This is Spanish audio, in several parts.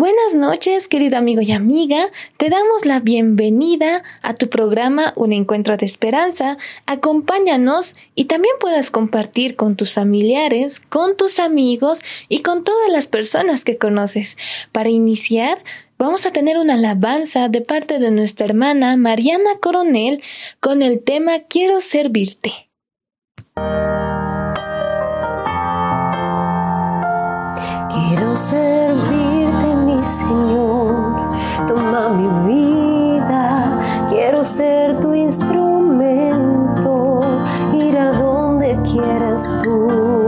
Buenas noches, querido amigo y amiga. Te damos la bienvenida a tu programa Un Encuentro de Esperanza. Acompáñanos y también puedas compartir con tus familiares, con tus amigos y con todas las personas que conoces. Para iniciar, vamos a tener una alabanza de parte de nuestra hermana Mariana Coronel con el tema Quiero servirte. Quiero mi Señor. Toma mi vida. Quiero ser tu instrumento. Ir a donde quieras tú.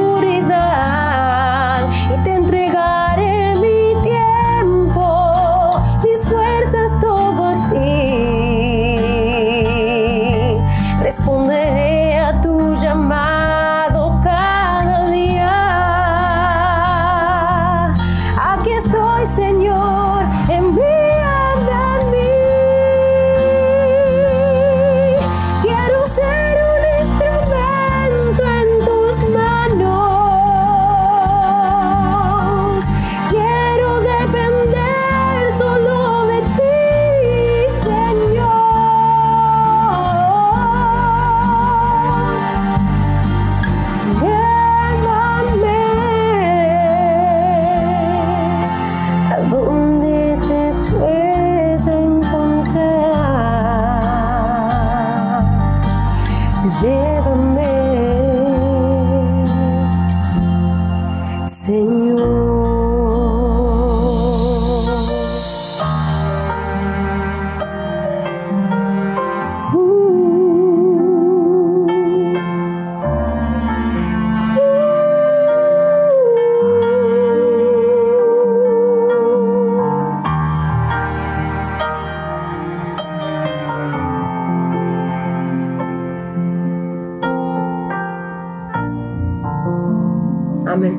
escuridão. Amén.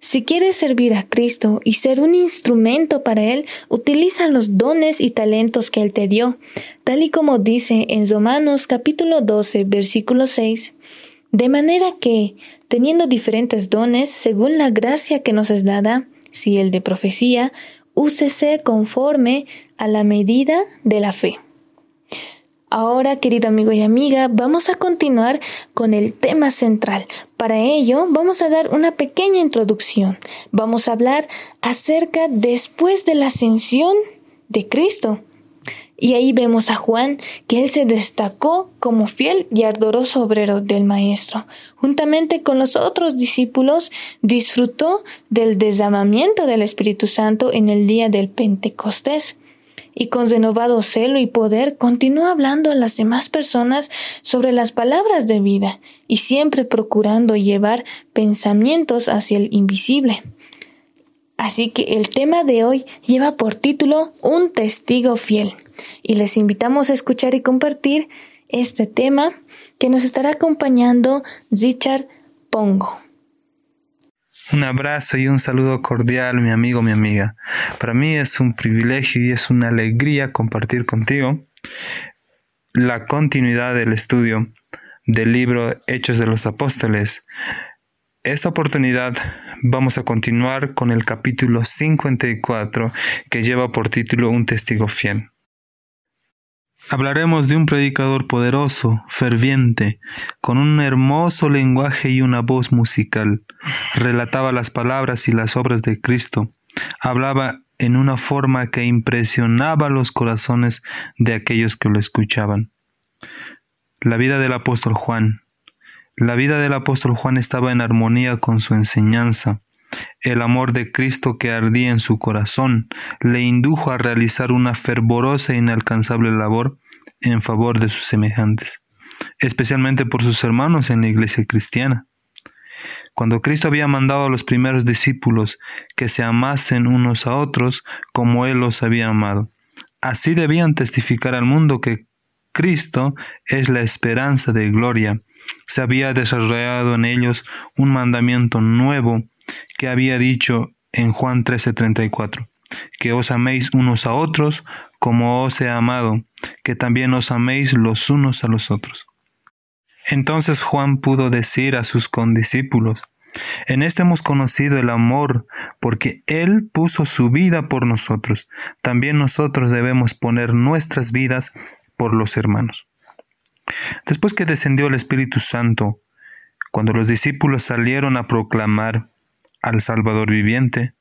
Si quieres servir a Cristo y ser un instrumento para Él, utiliza los dones y talentos que Él te dio, tal y como dice en Romanos capítulo 12, versículo 6. De manera que, teniendo diferentes dones según la gracia que nos es dada, si el de profecía, úsese conforme a la medida de la fe. Ahora, querido amigo y amiga, vamos a continuar con el tema central. Para ello, vamos a dar una pequeña introducción. Vamos a hablar acerca después de la ascensión de Cristo. Y ahí vemos a Juan que él se destacó como fiel y ardoroso obrero del Maestro. Juntamente con los otros discípulos, disfrutó del desamamiento del Espíritu Santo en el día del Pentecostés y con renovado celo y poder continuó hablando a las demás personas sobre las palabras de vida y siempre procurando llevar pensamientos hacia el invisible. Así que el tema de hoy lleva por título Un testigo fiel y les invitamos a escuchar y compartir este tema que nos estará acompañando Zichar Pongo. Un abrazo y un saludo cordial, mi amigo, mi amiga. Para mí es un privilegio y es una alegría compartir contigo la continuidad del estudio del libro Hechos de los Apóstoles. Esta oportunidad vamos a continuar con el capítulo 54 que lleva por título Un testigo fiel. Hablaremos de un predicador poderoso, ferviente, con un hermoso lenguaje y una voz musical. Relataba las palabras y las obras de Cristo. Hablaba en una forma que impresionaba los corazones de aquellos que lo escuchaban. La vida del apóstol Juan. La vida del apóstol Juan estaba en armonía con su enseñanza. El amor de Cristo que ardía en su corazón le indujo a realizar una fervorosa e inalcanzable labor en favor de sus semejantes, especialmente por sus hermanos en la iglesia cristiana. Cuando Cristo había mandado a los primeros discípulos que se amasen unos a otros como Él los había amado, así debían testificar al mundo que Cristo es la esperanza de gloria. Se había desarrollado en ellos un mandamiento nuevo que había dicho en Juan 13:34, que os améis unos a otros como os he amado, que también os améis los unos a los otros. Entonces Juan pudo decir a sus condiscípulos, en este hemos conocido el amor, porque Él puso su vida por nosotros. También nosotros debemos poner nuestras vidas por los hermanos. Después que descendió el Espíritu Santo, cuando los discípulos salieron a proclamar al Salvador viviente,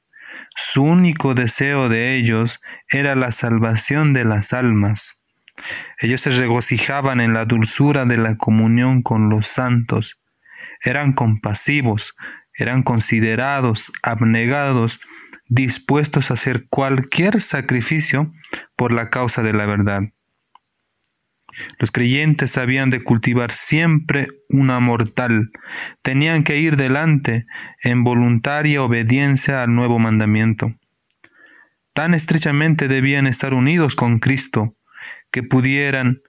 su único deseo de ellos era la salvación de las almas. Ellos se regocijaban en la dulzura de la comunión con los santos, eran compasivos, eran considerados, abnegados, dispuestos a hacer cualquier sacrificio por la causa de la verdad. Los creyentes habían de cultivar siempre una mortal, tenían que ir delante en voluntaria obediencia al nuevo mandamiento. Tan estrechamente debían estar unidos con Cristo que pudieran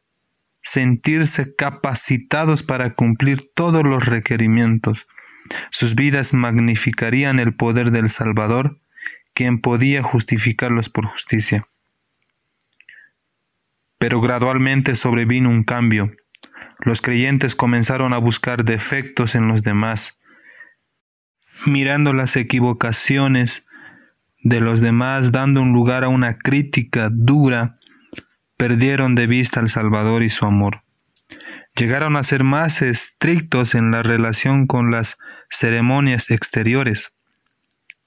sentirse capacitados para cumplir todos los requerimientos. Sus vidas magnificarían el poder del Salvador, quien podía justificarlos por justicia. Pero gradualmente sobrevino un cambio. Los creyentes comenzaron a buscar defectos en los demás, mirando las equivocaciones de los demás, dando un lugar a una crítica dura, perdieron de vista al Salvador y su amor. Llegaron a ser más estrictos en la relación con las ceremonias exteriores,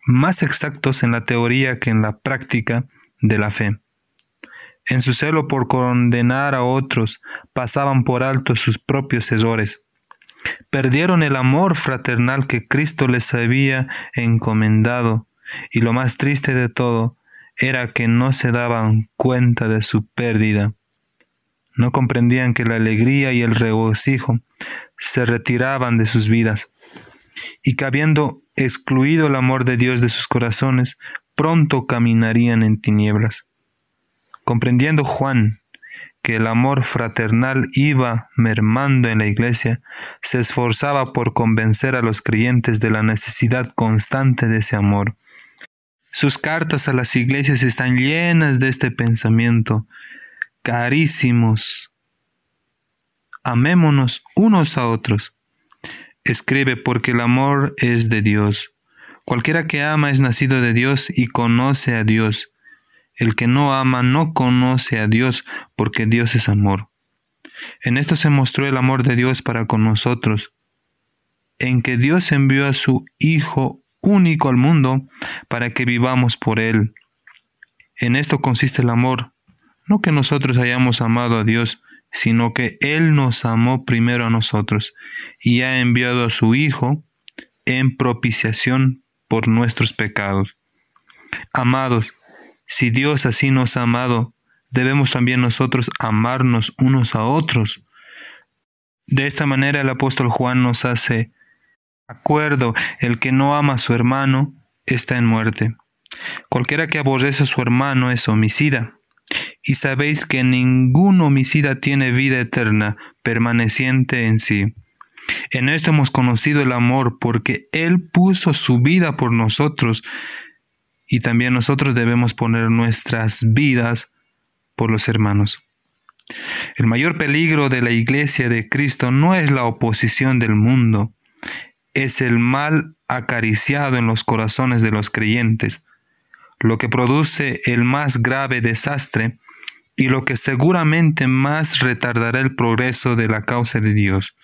más exactos en la teoría que en la práctica de la fe. En su celo por condenar a otros, pasaban por alto sus propios errores. Perdieron el amor fraternal que Cristo les había encomendado, y lo más triste de todo era que no se daban cuenta de su pérdida. No comprendían que la alegría y el regocijo se retiraban de sus vidas, y que habiendo excluido el amor de Dios de sus corazones, pronto caminarían en tinieblas. Comprendiendo Juan que el amor fraternal iba mermando en la iglesia, se esforzaba por convencer a los creyentes de la necesidad constante de ese amor. Sus cartas a las iglesias están llenas de este pensamiento. Carísimos, amémonos unos a otros. Escribe porque el amor es de Dios. Cualquiera que ama es nacido de Dios y conoce a Dios. El que no ama no conoce a Dios, porque Dios es amor. En esto se mostró el amor de Dios para con nosotros, en que Dios envió a su Hijo único al mundo para que vivamos por Él. En esto consiste el amor, no que nosotros hayamos amado a Dios, sino que Él nos amó primero a nosotros y ha enviado a su Hijo en propiciación por nuestros pecados. Amados, si Dios así nos ha amado, debemos también nosotros amarnos unos a otros. De esta manera el apóstol Juan nos hace acuerdo, el que no ama a su hermano está en muerte. Cualquiera que aborrece a su hermano es homicida, y sabéis que ningún homicida tiene vida eterna permaneciente en sí. En esto hemos conocido el amor porque Él puso su vida por nosotros y también nosotros debemos poner nuestras vidas por los hermanos. El mayor peligro de la iglesia de Cristo no es la oposición del mundo, es el mal acariciado en los corazones de los creyentes, lo que produce el más grave desastre y lo que seguramente más retardará el progreso de la causa de Dios.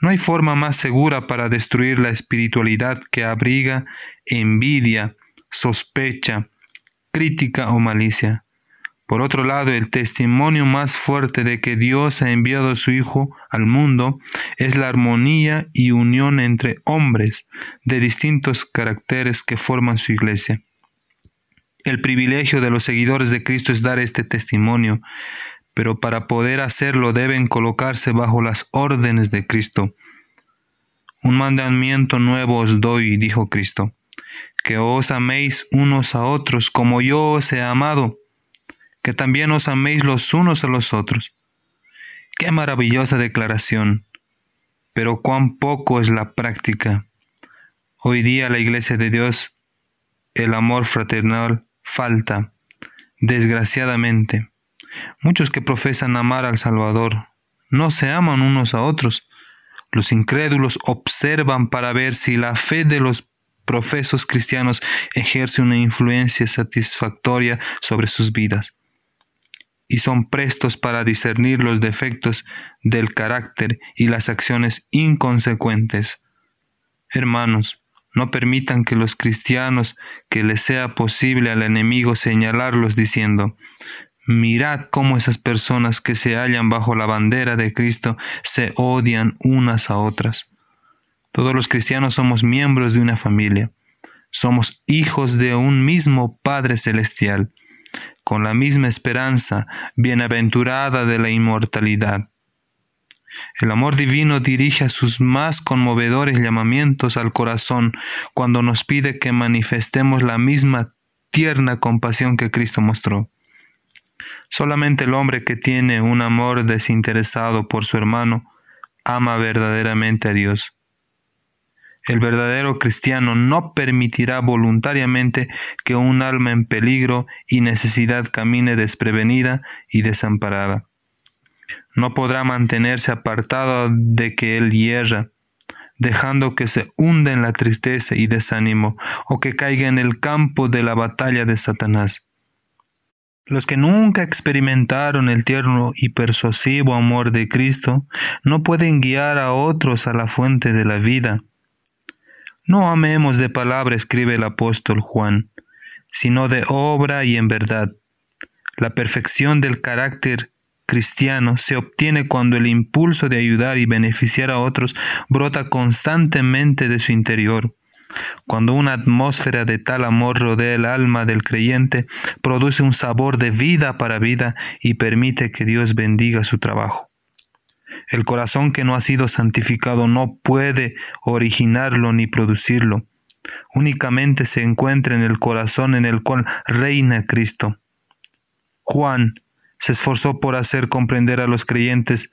No hay forma más segura para destruir la espiritualidad que abriga envidia, sospecha, crítica o malicia. Por otro lado, el testimonio más fuerte de que Dios ha enviado a su Hijo al mundo es la armonía y unión entre hombres de distintos caracteres que forman su iglesia. El privilegio de los seguidores de Cristo es dar este testimonio, pero para poder hacerlo deben colocarse bajo las órdenes de Cristo. Un mandamiento nuevo os doy, dijo Cristo, que os améis unos a otros como yo os he amado, que también os améis los unos a los otros. Qué maravillosa declaración, pero cuán poco es la práctica. Hoy día la Iglesia de Dios, el amor fraternal falta, desgraciadamente. Muchos que profesan amar al Salvador no se aman unos a otros. Los incrédulos observan para ver si la fe de los profesos cristianos ejerce una influencia satisfactoria sobre sus vidas. Y son prestos para discernir los defectos del carácter y las acciones inconsecuentes. Hermanos, no permitan que los cristianos que les sea posible al enemigo señalarlos diciendo, Mirad cómo esas personas que se hallan bajo la bandera de Cristo se odian unas a otras. Todos los cristianos somos miembros de una familia. Somos hijos de un mismo Padre Celestial, con la misma esperanza bienaventurada de la inmortalidad. El amor divino dirige a sus más conmovedores llamamientos al corazón cuando nos pide que manifestemos la misma tierna compasión que Cristo mostró. Solamente el hombre que tiene un amor desinteresado por su hermano ama verdaderamente a Dios. El verdadero cristiano no permitirá voluntariamente que un alma en peligro y necesidad camine desprevenida y desamparada. No podrá mantenerse apartado de que él hierra, dejando que se hunda en la tristeza y desánimo o que caiga en el campo de la batalla de Satanás. Los que nunca experimentaron el tierno y persuasivo amor de Cristo no pueden guiar a otros a la fuente de la vida. No amemos de palabra, escribe el apóstol Juan, sino de obra y en verdad. La perfección del carácter cristiano se obtiene cuando el impulso de ayudar y beneficiar a otros brota constantemente de su interior. Cuando una atmósfera de tal amor rodea el alma del creyente, produce un sabor de vida para vida y permite que Dios bendiga su trabajo. El corazón que no ha sido santificado no puede originarlo ni producirlo. Únicamente se encuentra en el corazón en el cual reina Cristo. Juan se esforzó por hacer comprender a los creyentes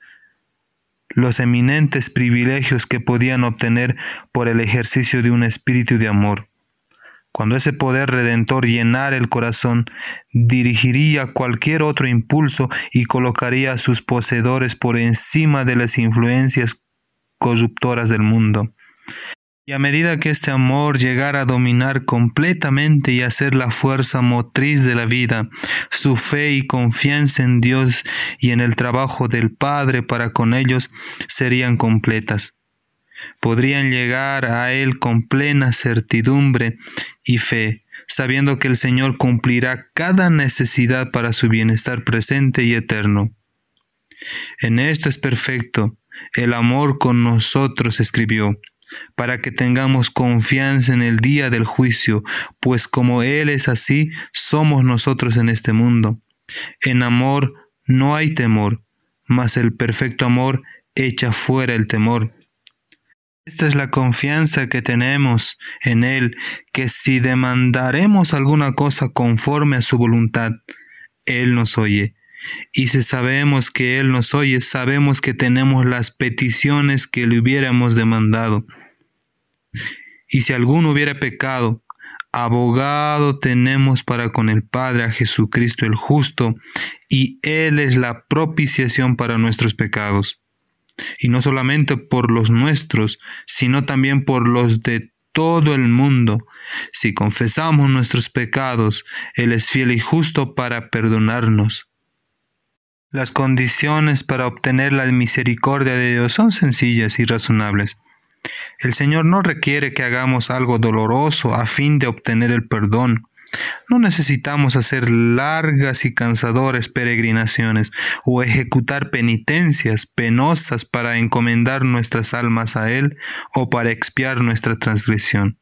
los eminentes privilegios que podían obtener por el ejercicio de un espíritu de amor. Cuando ese poder redentor llenara el corazón, dirigiría cualquier otro impulso y colocaría a sus poseedores por encima de las influencias corruptoras del mundo. Y a medida que este amor llegara a dominar completamente y a ser la fuerza motriz de la vida, su fe y confianza en Dios y en el trabajo del Padre para con ellos serían completas. Podrían llegar a Él con plena certidumbre y fe, sabiendo que el Señor cumplirá cada necesidad para su bienestar presente y eterno. En esto es perfecto el amor con nosotros, escribió para que tengamos confianza en el día del juicio, pues como Él es así, somos nosotros en este mundo. En amor no hay temor, mas el perfecto amor echa fuera el temor. Esta es la confianza que tenemos en Él, que si demandaremos alguna cosa conforme a su voluntad, Él nos oye. Y si sabemos que Él nos oye, sabemos que tenemos las peticiones que le hubiéramos demandado. Y si alguno hubiera pecado, abogado tenemos para con el Padre a Jesucristo el justo, y Él es la propiciación para nuestros pecados. Y no solamente por los nuestros, sino también por los de todo el mundo. Si confesamos nuestros pecados, Él es fiel y justo para perdonarnos. Las condiciones para obtener la misericordia de Dios son sencillas y razonables. El Señor no requiere que hagamos algo doloroso a fin de obtener el perdón. No necesitamos hacer largas y cansadoras peregrinaciones o ejecutar penitencias penosas para encomendar nuestras almas a Él o para expiar nuestra transgresión.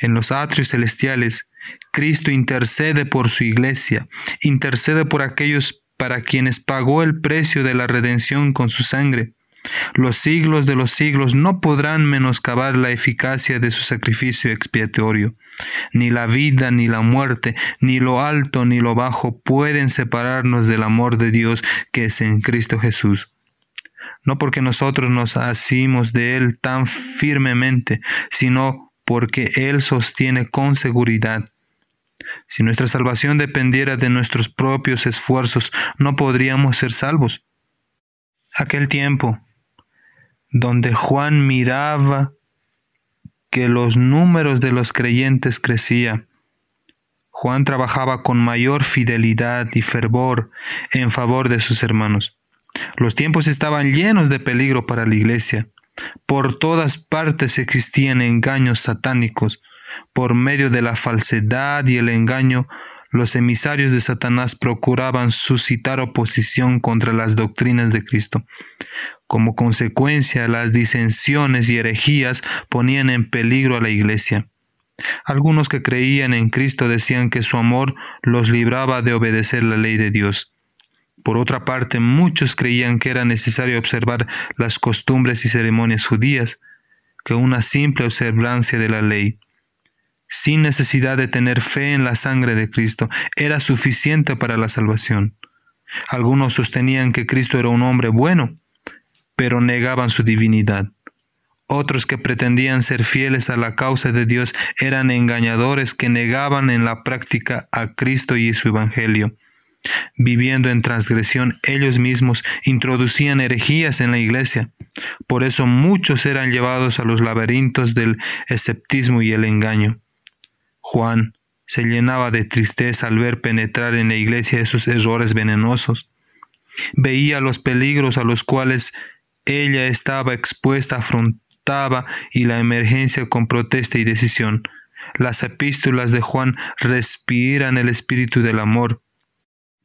En los atrios celestiales, Cristo intercede por su iglesia, intercede por aquellos para quienes pagó el precio de la redención con su sangre. Los siglos de los siglos no podrán menoscabar la eficacia de su sacrificio expiatorio. Ni la vida, ni la muerte, ni lo alto, ni lo bajo pueden separarnos del amor de Dios que es en Cristo Jesús. No porque nosotros nos asimos de Él tan firmemente, sino porque Él sostiene con seguridad. Si nuestra salvación dependiera de nuestros propios esfuerzos, no podríamos ser salvos. Aquel tiempo, donde Juan miraba que los números de los creyentes crecía. Juan trabajaba con mayor fidelidad y fervor en favor de sus hermanos. Los tiempos estaban llenos de peligro para la iglesia. Por todas partes existían engaños satánicos. Por medio de la falsedad y el engaño, los emisarios de Satanás procuraban suscitar oposición contra las doctrinas de Cristo. Como consecuencia, las disensiones y herejías ponían en peligro a la iglesia. Algunos que creían en Cristo decían que su amor los libraba de obedecer la ley de Dios. Por otra parte, muchos creían que era necesario observar las costumbres y ceremonias judías, que una simple observancia de la ley sin necesidad de tener fe en la sangre de Cristo, era suficiente para la salvación. Algunos sostenían que Cristo era un hombre bueno, pero negaban su divinidad. Otros que pretendían ser fieles a la causa de Dios eran engañadores que negaban en la práctica a Cristo y su Evangelio. Viviendo en transgresión, ellos mismos introducían herejías en la iglesia. Por eso muchos eran llevados a los laberintos del esceptismo y el engaño. Juan se llenaba de tristeza al ver penetrar en la iglesia esos errores venenosos. Veía los peligros a los cuales ella estaba expuesta, afrontaba y la emergencia con protesta y decisión. Las epístolas de Juan respiran el espíritu del amor.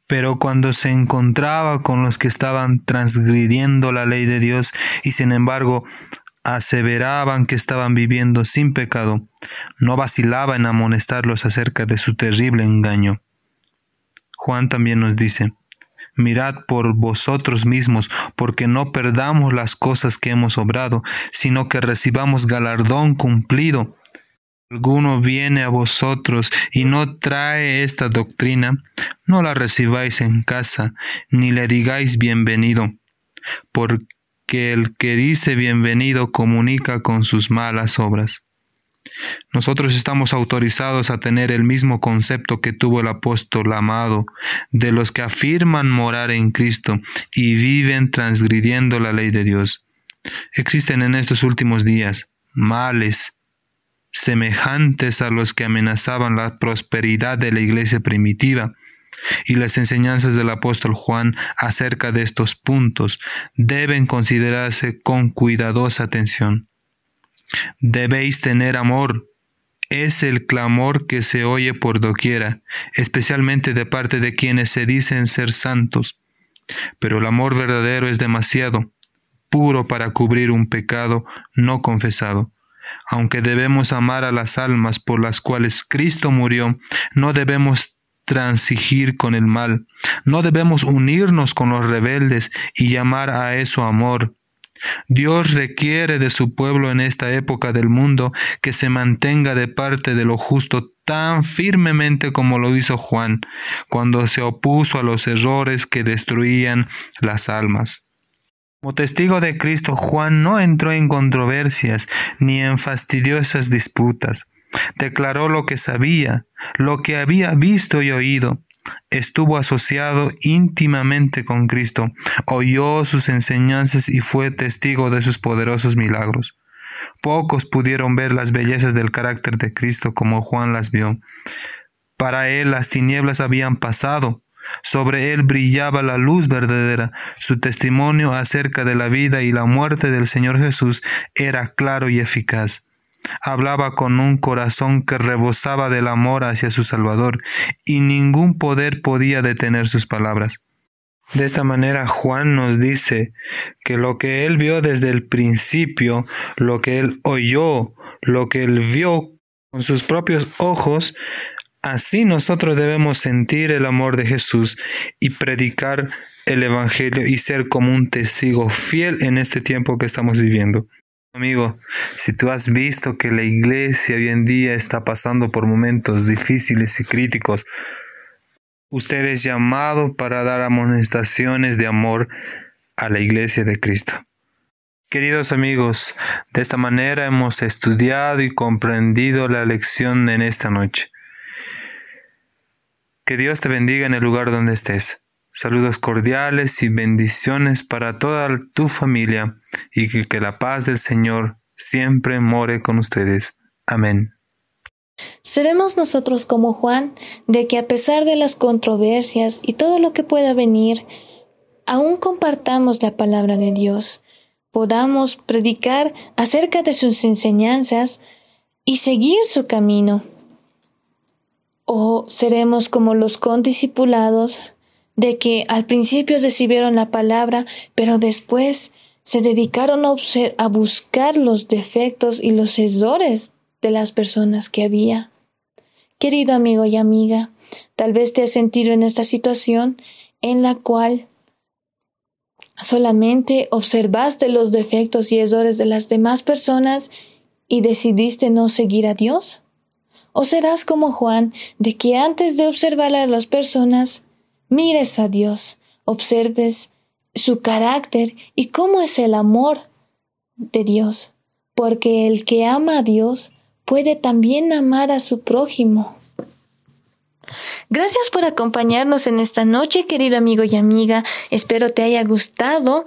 Pero cuando se encontraba con los que estaban transgrediendo la ley de Dios y sin embargo aseveraban que estaban viviendo sin pecado, no vacilaba en amonestarlos acerca de su terrible engaño. Juan también nos dice, Mirad por vosotros mismos, porque no perdamos las cosas que hemos obrado, sino que recibamos galardón cumplido. Alguno viene a vosotros y no trae esta doctrina, no la recibáis en casa, ni le digáis bienvenido, porque que el que dice bienvenido comunica con sus malas obras. Nosotros estamos autorizados a tener el mismo concepto que tuvo el apóstol amado de los que afirman morar en Cristo y viven transgrediendo la ley de Dios. Existen en estos últimos días males semejantes a los que amenazaban la prosperidad de la iglesia primitiva y las enseñanzas del apóstol Juan acerca de estos puntos deben considerarse con cuidadosa atención. Debéis tener amor. Es el clamor que se oye por doquiera, especialmente de parte de quienes se dicen ser santos. Pero el amor verdadero es demasiado puro para cubrir un pecado no confesado. Aunque debemos amar a las almas por las cuales Cristo murió, no debemos transigir con el mal. No debemos unirnos con los rebeldes y llamar a eso amor. Dios requiere de su pueblo en esta época del mundo que se mantenga de parte de lo justo tan firmemente como lo hizo Juan, cuando se opuso a los errores que destruían las almas. Como testigo de Cristo, Juan no entró en controversias ni en fastidiosas disputas. Declaró lo que sabía, lo que había visto y oído. Estuvo asociado íntimamente con Cristo, oyó sus enseñanzas y fue testigo de sus poderosos milagros. Pocos pudieron ver las bellezas del carácter de Cristo como Juan las vio. Para él las tinieblas habían pasado, sobre él brillaba la luz verdadera. Su testimonio acerca de la vida y la muerte del Señor Jesús era claro y eficaz. Hablaba con un corazón que rebosaba del amor hacia su Salvador, y ningún poder podía detener sus palabras. De esta manera Juan nos dice que lo que él vio desde el principio, lo que él oyó, lo que él vio con sus propios ojos, así nosotros debemos sentir el amor de Jesús y predicar el Evangelio y ser como un testigo fiel en este tiempo que estamos viviendo. Amigo, si tú has visto que la iglesia hoy en día está pasando por momentos difíciles y críticos, Usted es llamado para dar amonestaciones de amor a la iglesia de Cristo. Queridos amigos, de esta manera hemos estudiado y comprendido la lección en esta noche. Que Dios te bendiga en el lugar donde estés. Saludos cordiales y bendiciones para toda tu familia y que, la paz del Señor siempre more con ustedes. Amén. Seremos nosotros como Juan, de que a pesar de las controversias y todo lo que pueda venir, aún compartamos la palabra de Dios, podamos predicar acerca de sus enseñanzas y seguir su camino. O seremos como los condiscipulados, de que al principio recibieron la palabra, pero después se dedicaron a, buscar los defectos y los errores de las personas que había. Querido amigo y amiga, tal vez te has sentido en esta situación en la cual solamente observaste los defectos y errores de las demás personas y decidiste no seguir a Dios? ¿O serás como Juan, de que antes de observar a las personas, mires a Dios, observes su carácter y cómo es el amor de Dios? Porque el que ama a Dios puede también amar a su prójimo. Gracias por acompañarnos en esta noche, querido amigo y amiga. Espero te haya gustado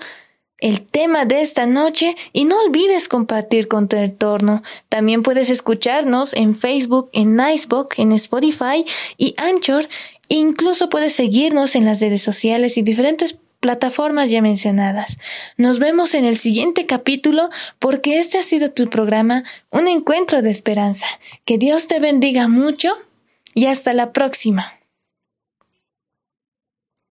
el tema de esta noche y no olvides compartir con tu entorno. También puedes escucharnos en Facebook, en Nicebook, en Spotify y Anchor. Incluso puedes seguirnos en las redes sociales y diferentes plataformas ya mencionadas. Nos vemos en el siguiente capítulo porque este ha sido tu programa, un encuentro de esperanza. Que Dios te bendiga mucho y hasta la próxima.